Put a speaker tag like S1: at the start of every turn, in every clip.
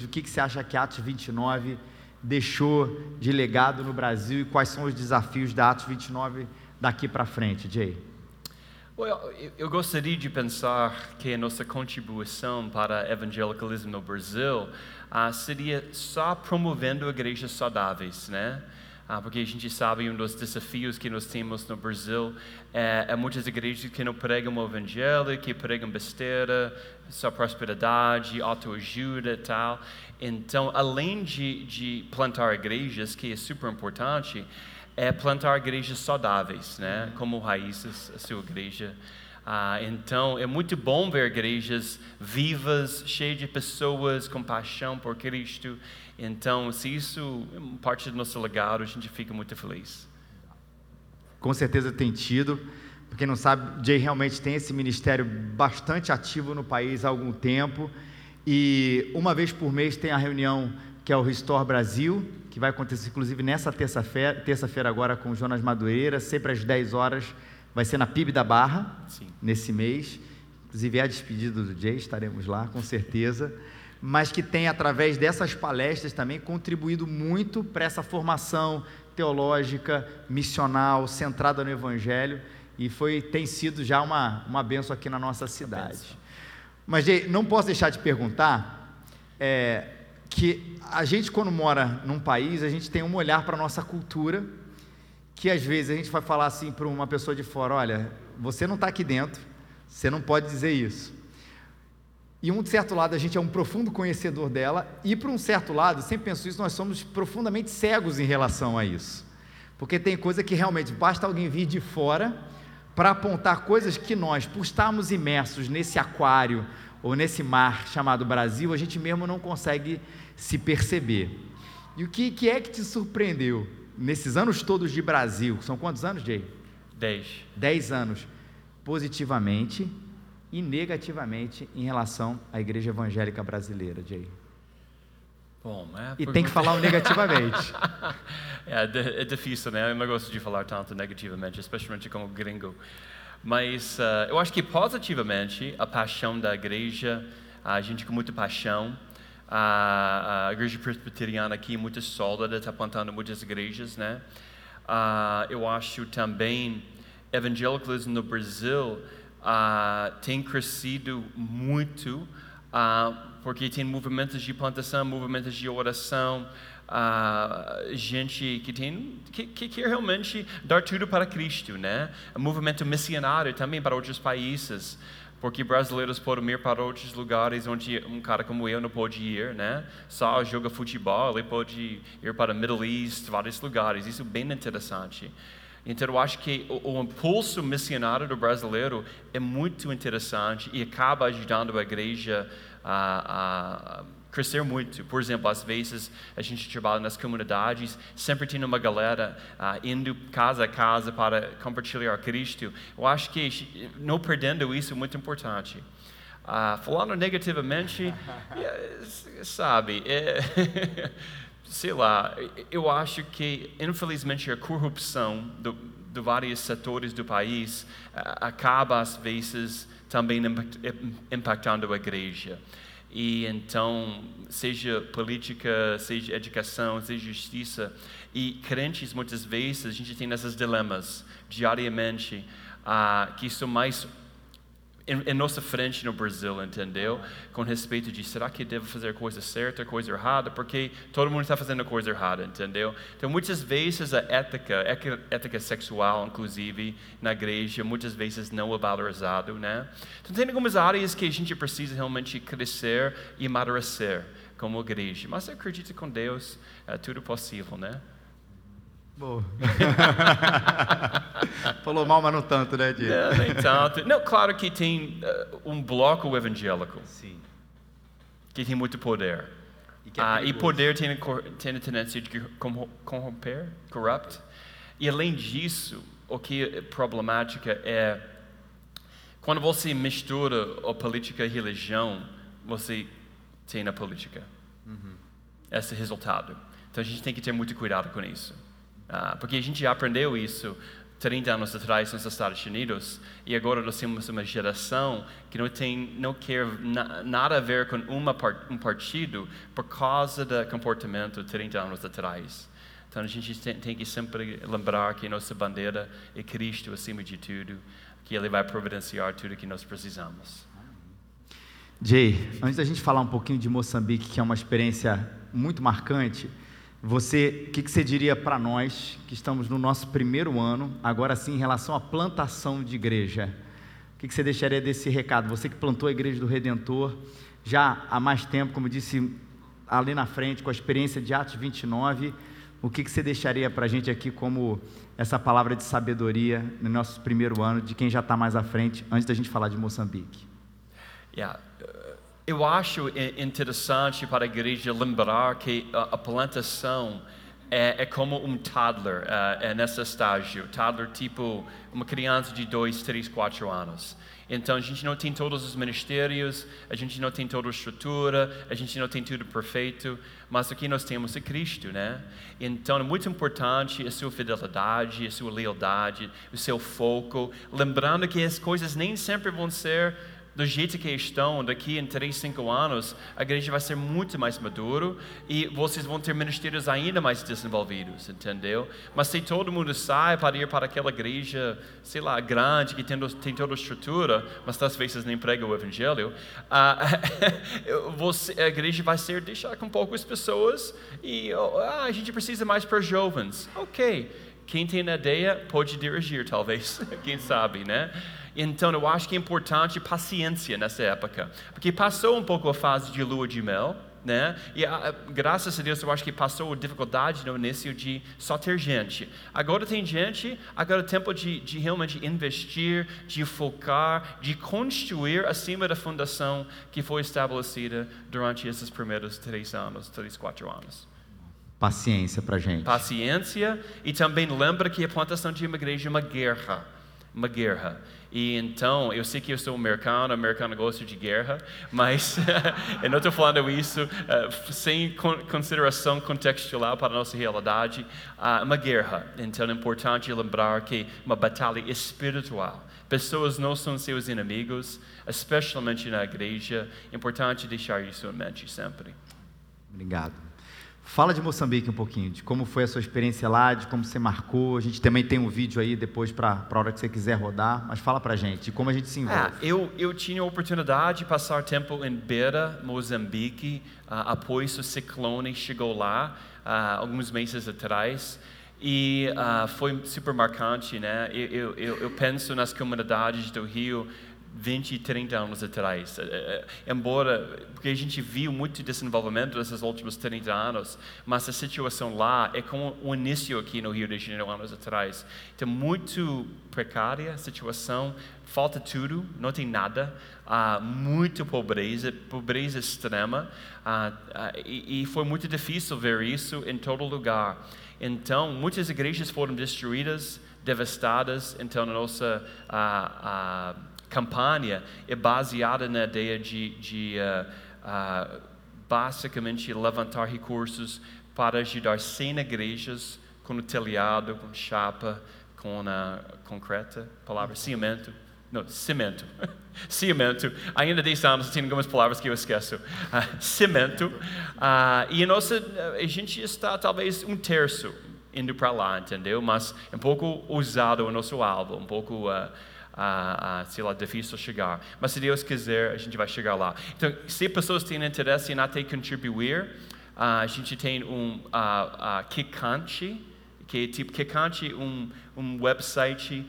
S1: O que, você acha que Atos 29 deixou de legado no Brasil e quais são os desafios da Atos 29 daqui para frente, Jay?
S2: Eu gostaria de pensar que a nossa contribuição para evangelicalismo no Brasil uh, seria só promovendo igrejas saudáveis, né? Uh, porque a gente sabe um dos desafios que nós temos no Brasil é, é muitas igrejas que não pregam o evangelho, que pregam besteira, só prosperidade, autoajuda e tal. Então, além de, de plantar igrejas, que é super importante, é plantar igrejas saudáveis, né? Como raízes, a sua igreja. Ah, então, é muito bom ver igrejas vivas, cheias de pessoas com paixão por Cristo. Então, se isso é parte do nosso legado, a gente fica muito feliz.
S1: Com certeza tem tido. Para quem não sabe, Jay realmente tem esse ministério bastante ativo no país há algum tempo. E uma vez por mês tem a reunião que é o Restore Brasil, que vai acontecer inclusive nessa terça-feira, terça-feira agora com o Jonas Madureira, sempre às 10 horas, vai ser na PIB da Barra, Sim. nesse mês. Inclusive é a despedida do Jay, estaremos lá com certeza. Mas que tem, através dessas palestras também, contribuído muito para essa formação teológica, missional, centrada no Evangelho e foi tem sido já uma, uma benção aqui na nossa cidade. Mas Jay, não posso deixar de perguntar é, que a gente quando mora num país a gente tem um olhar para a nossa cultura que às vezes a gente vai falar assim para uma pessoa de fora, olha, você não está aqui dentro, você não pode dizer isso. E um certo lado a gente é um profundo conhecedor dela e para um certo lado, sempre penso isso, nós somos profundamente cegos em relação a isso. Porque tem coisa que realmente basta alguém vir de fora para apontar coisas que nós, por estarmos imersos nesse aquário ou nesse mar chamado Brasil, a gente mesmo não consegue se perceber. E o que, que é que te surpreendeu nesses anos todos de Brasil? São quantos anos, Jay?
S2: Dez.
S1: Dez anos. Positivamente e negativamente em relação à igreja evangélica brasileira, Jay.
S2: Bom, é,
S1: e tem que falar negativamente.
S2: é, é, difícil, né? Eu não gosto de falar tanto negativamente, especialmente como gringo. Mas uh, eu acho que positivamente a paixão da igreja, a gente com muita paixão, a, a igreja presbiteriana aqui muito sólida, está plantando muitas igrejas, né? Uh, eu acho também evangelicalismo no Brasil uh, tem crescido muito uh, porque tem movimentos de plantação, movimentos de oração, gente que tem que, que quer realmente dar tudo para Cristo, né? Movimento missionário também para outros países, porque brasileiros podem ir para outros lugares onde um cara como eu não pode ir, né? Só joga futebol, ele pode ir para Middle East, vários lugares. Isso é bem interessante. Então, eu acho que o, o, impulso missionário do brasileiro é muito interessante e acaba ajudando a igreja a, a crescer muito. Por exemplo, às vezes a gente trabalha nas comunidades, sempre tem uma galera uh, indo casa a casa para compartilhar Cristo. Eu acho que não perdendo isso é muito importante. Uh, falando negativamente, sabe, é, sei lá, eu acho que infelizmente a corrupção do, de vários setores do país uh, acaba às vezes também impactando a igreja. E então, seja política, seja educação, seja justiça, e crentes muitas vezes a gente tem esses dilemas diariamente, uh, que são mais em, em, nossa frente no Brasil, entendeu? Com respeito de será que devo fazer coisa certa, coisa errada, porque todo mundo está fazendo coisa errada, entendeu? Então muitas vezes a ética, ética sexual, inclusive na igreja, muitas vezes não é valorizado, né? Então tem algumas áreas que a gente precisa realmente crescer e amadurecer como igreja, mas eu acredito com Deus é tudo possível, né?
S1: Boa. Falou mal, mas não tanto, né, Diego?
S2: Não, nem tanto. Não, claro que tem uh, um bloco evangélico.
S1: Sim.
S2: Que tem muito poder. E, é uh, e poder tem, tem a tendência de corromper, corrupt. E além disso, o que é problemática é quando você mistura a política e a religião, você tem a política. Uhum. Esse resultado. Então a gente tem que ter muito cuidado com isso. Ah, porque a gente já aprendeu isso 30 anos atrás nos Estados Unidos e agora nós temos uma geração que não tem não quer na, nada a ver com uma um partido por causa do comportamento 30 anos atrás. Então a gente tem, tem que sempre lembrar que nossa bandeira é Cristo acima de tudo, que Ele vai providenciar tudo que nós precisamos.
S1: Jay, antes da gente falar um pouquinho de Moçambique, que é uma experiência muito marcante, você, o que, que, você diria para nós que estamos no nosso primeiro ano, agora sim, em relação à plantação de igreja? O que, que você deixaria desse recado? Você que plantou a igreja do Redentor já há mais tempo, como disse ali na frente, com a experiência de Atos 29, o que, que você deixaria para a gente aqui como essa palavra de sabedoria no nosso primeiro ano, de quem já está mais à frente, antes da gente falar de Moçambique?
S2: Yeah. Eu acho interessante para a igreja lembrar que a, plantação é, é, como um toddler uh, é nesse estágio. Toddler tipo uma criança de 2, 3, 4 anos. Então a gente não tem todos os ministérios, a gente não tem toda a estrutura, a gente não tem tudo perfeito, mas o que nós temos é Cristo, né? Então é muito importante a sua fidelidade, a sua lealdade, o seu foco, lembrando que as coisas nem sempre vão ser do jeito que estão, daqui em 3, 5 anos, a igreja vai ser muito mais maduro e vocês vão ter ministérios ainda mais desenvolvidos, entendeu? Mas se todo mundo sai para ir para aquela igreja, sei lá, grande, que tem, tem toda a estrutura, mas às vezes nem prega o evangelho, a, você, a igreja vai ser deixar com poucas pessoas e ah, a gente precisa mais para jovens. Ok, quem tem ideia pode dirigir, talvez, quem sabe, né? Então eu acho que é importante paciência nessa época, porque passou um pouco a fase de lua de mel, né? E a, graças a Deus eu acho que passou dificuldade no início de só ter gente. Agora tem gente, agora é tempo de, de realmente investir, de focar, de construir acima da fundação que foi estabelecida durante esses primeiros três anos, três, quatro anos.
S1: Paciência para gente.
S2: Paciência e também lembra que a plantação de uma igreja é uma guerra, uma guerra. E então, eu sei que eu sou americano, americano gosta de guerra, mas eu não estou falando isso uh, sem consideração contextual para a nossa realidade. Uh, uma guerra, então é importante lembrar que uma batalha espiritual. Pessoas não são seus inimigos, especialmente na igreja. É importante deixar isso em mente sempre.
S1: Obrigado. Fala de Moçambique um pouquinho, de como foi a sua experiência lá, de como você marcou. A gente também tem um vídeo aí depois para a hora que você quiser rodar, mas fala para a gente, de como a gente se envolve.
S2: É, eu, eu tinha a oportunidade de passar tempo em Beira, Moçambique, uh, após o ciclone chegou lá, uh, alguns meses atrás. E uh, foi super marcante, né? Eu, eu, eu penso nas comunidades do Rio 20, 30 anos atrás. É, é, embora, porque a gente viu muito desenvolvimento nesses últimos 30 anos, mas a situação lá é como o início aqui no Rio de Janeiro anos atrás. Então, muito precária a situação, falta tudo, não tem nada, uh, muito pobreza, pobreza extrema, e, foi muito difícil ver isso em todo lugar. Então, muitas igrejas foram destruídas, devastadas, então, a nossa campanha é baseada na ideia de, de uh, uh, basicamente levantar recursos para ajudar 100 igrejas com o telhado, com chapa, com a concreta, palavra cimento, não, cimento, cimento, ainda 10 anos tem algumas palavras que eu esqueço, uh, cimento, e a nossa, a gente está talvez um terço indo para lá, entendeu? Mas é um pouco usado o nosso álbum, um pouco uh, ah, ah, sei lá, difícil chegar. Mas se Deus quiser, a gente vai chegar lá. Então, se pessoas têm interesse em até contribuir, a gente tem um ah, Kikante, que é tipo Kikante, um, um website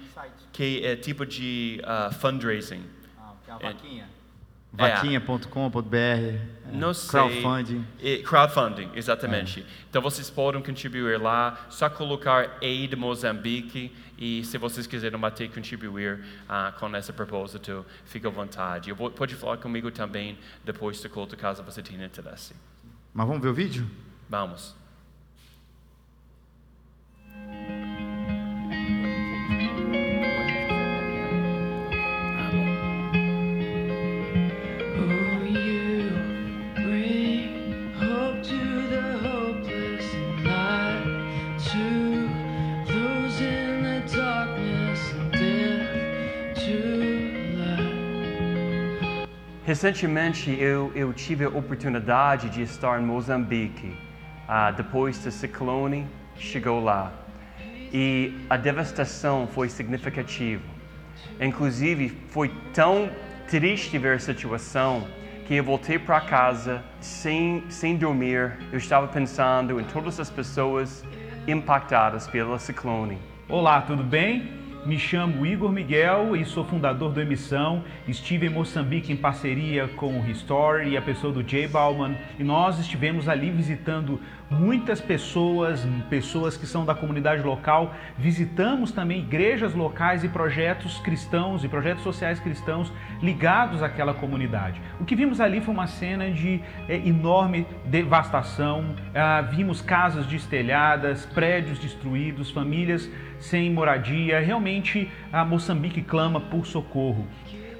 S2: que é tipo de uh, fundraising.
S1: Ah, que é uma vaquinha. Vaquinha.com.br, é,
S2: não sei.
S1: crowdfunding.
S2: É, crowdfunding, exatamente. É. Então vocês podem contribuir lá, só colocar Aid Moçambique e se vocês quiserem bater contribuir uh, com esse propósito, fique à vontade. Vou, pode falar comigo também depois do culto, caso você tenha interesse.
S1: Mas vamos ver o vídeo?
S2: Vamos. Recentemente eu, eu tive a oportunidade de estar em Moçambique. Ah, depois do ciclone, chegou lá. E a devastação foi significativa. Inclusive, foi tão triste ver a situação que eu voltei para casa sem, sem dormir. Eu estava pensando em todas as pessoas impactadas pelo ciclone.
S3: Olá, tudo bem? Me chamo Igor Miguel e sou fundador do Emissão. Estive em Moçambique em parceria com o Restore e a pessoa do Jay Bauman e nós estivemos ali visitando muitas pessoas, pessoas que são da comunidade local. Visitamos também igrejas locais e projetos cristãos e projetos sociais cristãos ligados àquela comunidade. O que vimos ali foi uma cena de é, enorme devastação. Ah, vimos casas destelhadas, prédios destruídos, famílias sem moradia. Realmente a Moçambique clama por socorro.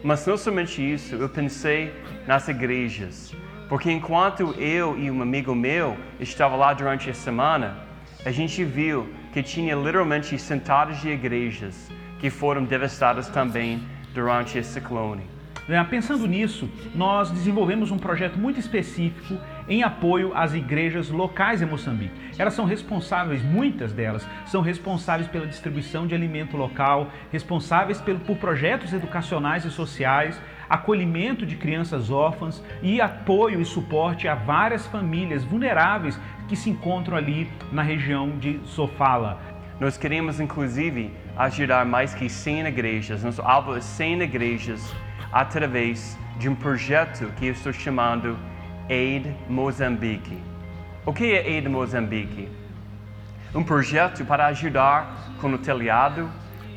S2: Mas não somente isso, eu pensei nas igrejas. Porque enquanto eu e um amigo meu estava lá durante a semana, a gente viu que tinha literalmente centenas de igrejas que foram devastadas também durante esse ciclone.
S3: Né, pensando nisso, nós desenvolvemos um projeto muito específico em apoio às igrejas locais em Moçambique. Elas são responsáveis, muitas delas, são responsáveis pela distribuição de alimento local, responsáveis por projetos educacionais e sociais, acolhimento de crianças órfãs e apoio e suporte a várias famílias vulneráveis que se encontram ali na região de Sofala.
S2: Nós queremos, inclusive, ajudar mais que 100 igrejas, nosso alvo é 100 igrejas através de um projeto que eu estou chamando Aid Moçambique. O que é Aid Moçambique? Um projeto para ajudar com o telhado,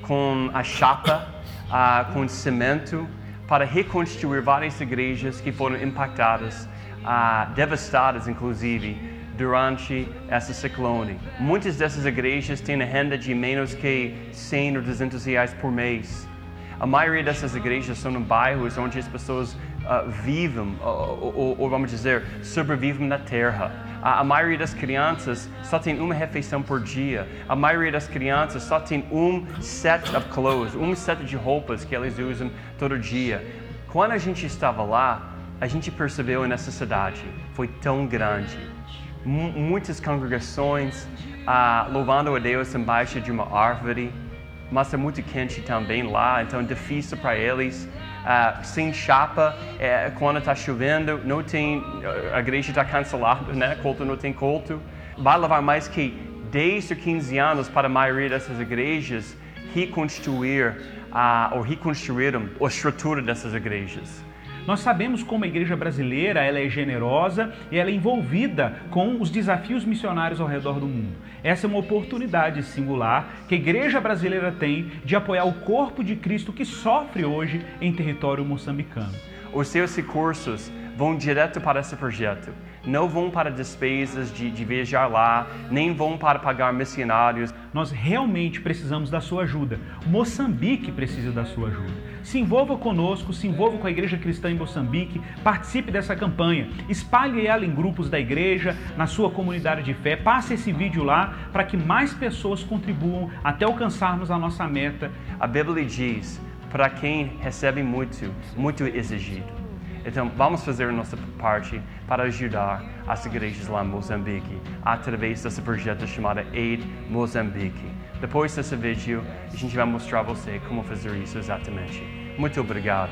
S2: com a chapa, uh, com o cimento, para reconstruir várias igrejas que foram impactadas, uh, devastadas inclusive, durante essa ciclone. Muitas dessas igrejas têm renda de menos que 100 ou 200 reais por mês. A maioria dessas igrejas são em bairros onde as pessoas uh, vivem, ou, ou, ou, vamos dizer, sobrevivem na terra. A, a, maioria das crianças só tem uma refeição por dia. A maioria das crianças só tem um set of clothes, um set de roupas que elas usam todo dia. Quando a gente estava lá, a gente percebeu a necessidade. Foi tão grande. Muitas congregações uh, louvando a Deus embaixo de uma árvore mas é muito quente também lá, então é difícil para eles. Uh, sem chapa, é, quando está chovendo, não tem, a igreja está cancelada, né? Culto não tem culto. Vai levar mais que 10 ou 15 anos para a maioria dessas igrejas reconstruir uh, ou reconstruíram a estrutura dessas igrejas.
S3: Nós sabemos como a igreja brasileira ela é generosa e ela é envolvida com os desafios missionários ao redor do mundo. Essa é uma oportunidade singular que a igreja brasileira tem de apoiar o corpo de Cristo que sofre hoje em território moçambicano.
S2: Os seus recursos vão direto para esse projeto. Não vão para despesas de, de viajar lá, nem vão para pagar missionários.
S3: Nós realmente precisamos da sua ajuda. Moçambique precisa da sua ajuda. Se envolva conosco, se envolva com a Igreja Cristã em Moçambique, participe dessa campanha, espalhe ela em grupos da igreja, na sua comunidade de fé, passe esse vídeo lá para que mais pessoas contribuam até alcançarmos a nossa meta.
S2: A Bíblia diz: para quem recebe muito, muito exigido. Então, vamos fazer a nossa parte para ajudar as igrejas lá em Moçambique através desse projeto chamado Aid Moçambique. Depois desse vídeo, a gente vai mostrar a você como fazer isso exatamente. Muito obrigado.